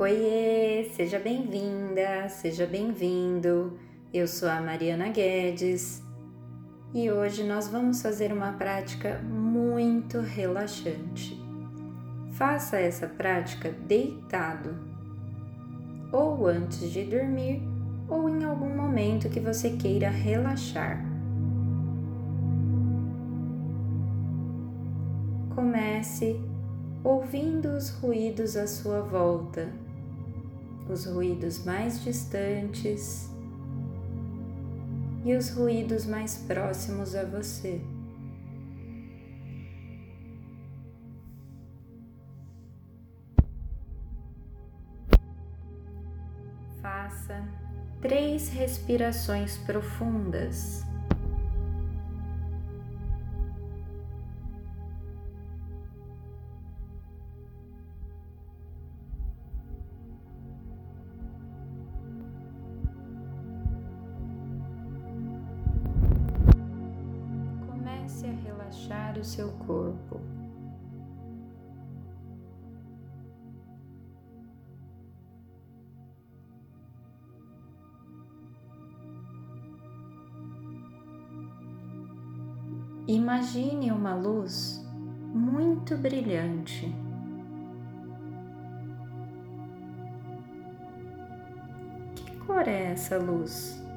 Oiê, seja bem-vinda, seja bem-vindo. Eu sou a Mariana Guedes e hoje nós vamos fazer uma prática muito relaxante. Faça essa prática deitado, ou antes de dormir, ou em algum momento que você queira relaxar. Comece ouvindo os ruídos à sua volta os ruídos mais distantes e os ruídos mais próximos a você. Faça três respirações profundas. Relaxar o seu corpo. Imagine uma luz muito brilhante. Que cor é essa luz?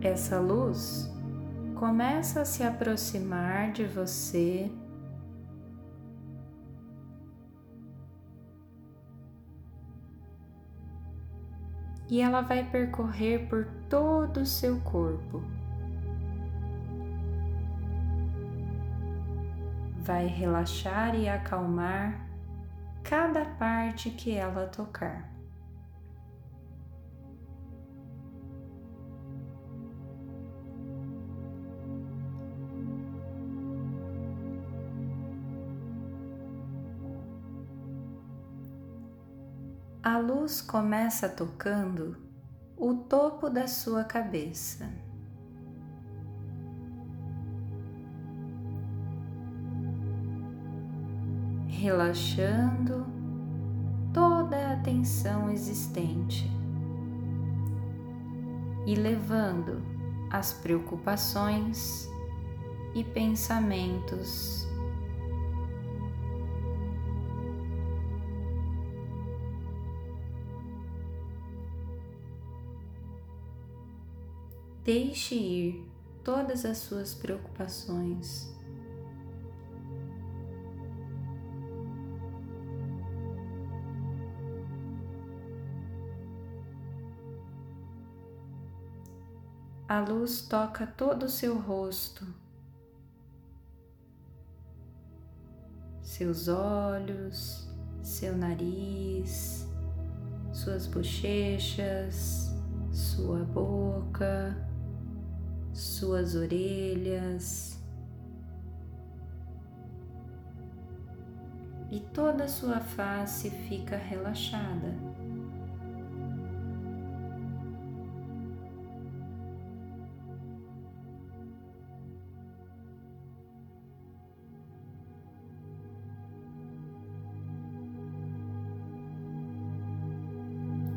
Essa luz começa a se aproximar de você. E ela vai percorrer por todo o seu corpo. Vai relaxar e acalmar cada parte que ela tocar. A luz começa tocando o topo da sua cabeça. Relaxando toda a tensão existente e levando as preocupações e pensamentos Deixe ir todas as suas preocupações. A luz toca todo o seu rosto, seus olhos, seu nariz, suas bochechas, sua boca suas orelhas e toda a sua face fica relaxada.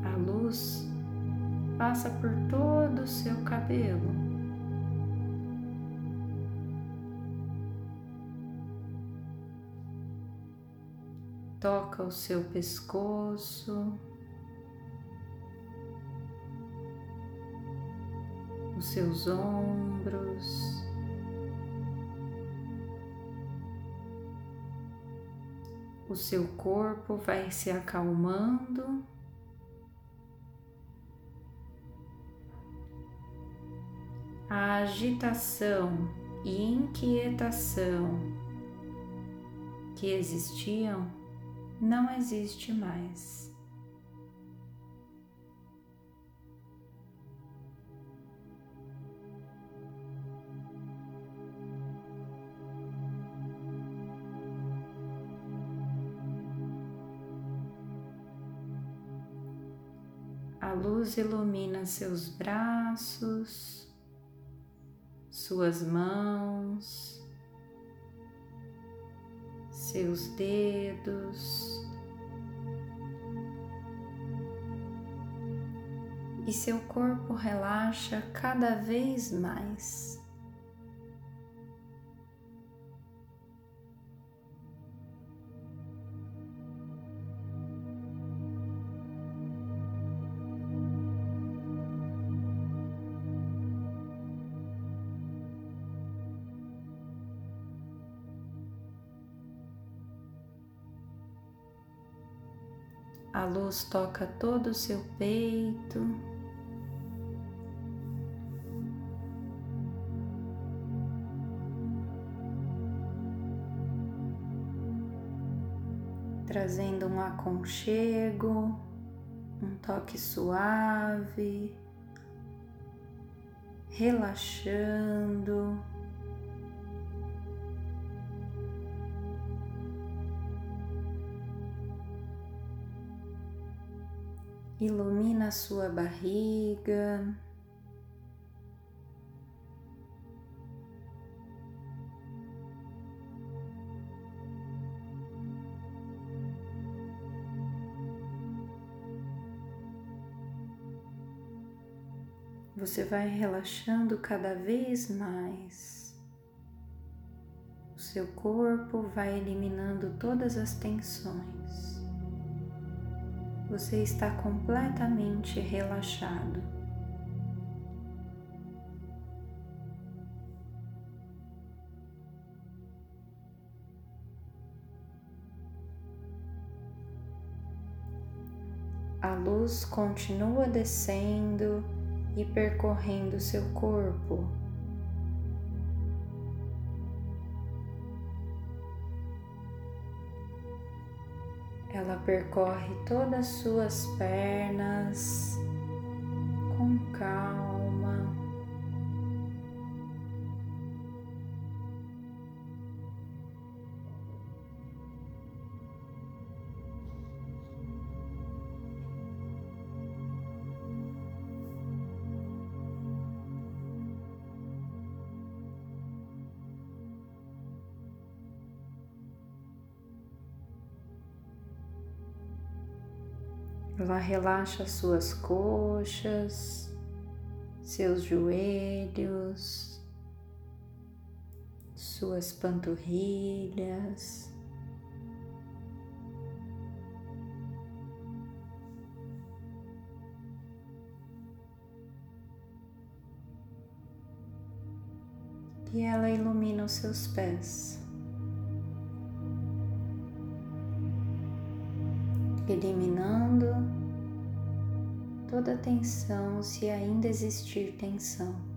A luz passa por todo o seu cabelo. Toca o seu pescoço, os seus ombros. O seu corpo vai se acalmando. A agitação e inquietação que existiam não existe mais. A luz ilumina seus braços, suas mãos, seus dedos e seu corpo relaxa cada vez mais. A luz toca todo o seu peito. Trazendo um aconchego, um toque suave, relaxando. Ilumina a sua barriga. Você vai relaxando cada vez mais. O seu corpo vai eliminando todas as tensões você está completamente relaxado. A luz continua descendo e percorrendo seu corpo. Ela percorre todas as suas pernas com calma. Ela relaxa suas coxas, seus joelhos, suas panturrilhas. E ela ilumina os seus pés. Eliminando toda tensão, se ainda existir tensão.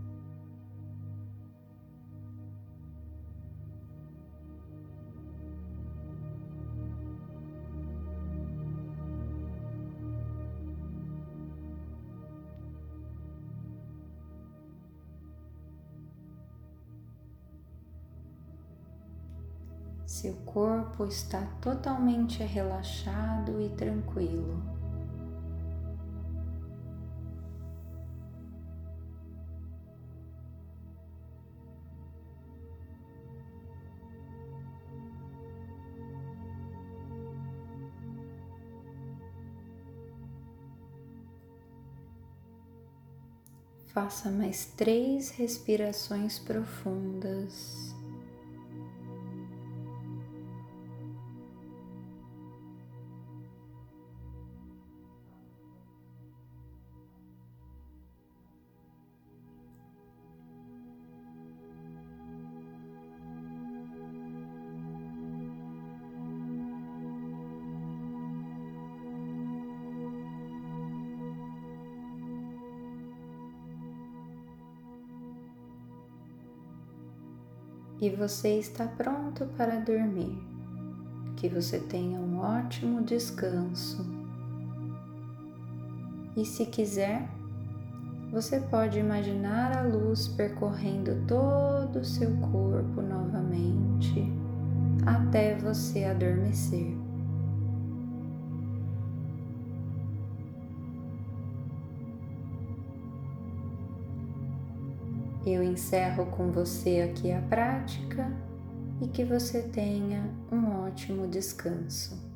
Seu corpo está totalmente relaxado e tranquilo. Faça mais três respirações profundas. E você está pronto para dormir. Que você tenha um ótimo descanso. E se quiser, você pode imaginar a luz percorrendo todo o seu corpo novamente até você adormecer. Eu encerro com você aqui a prática e que você tenha um ótimo descanso.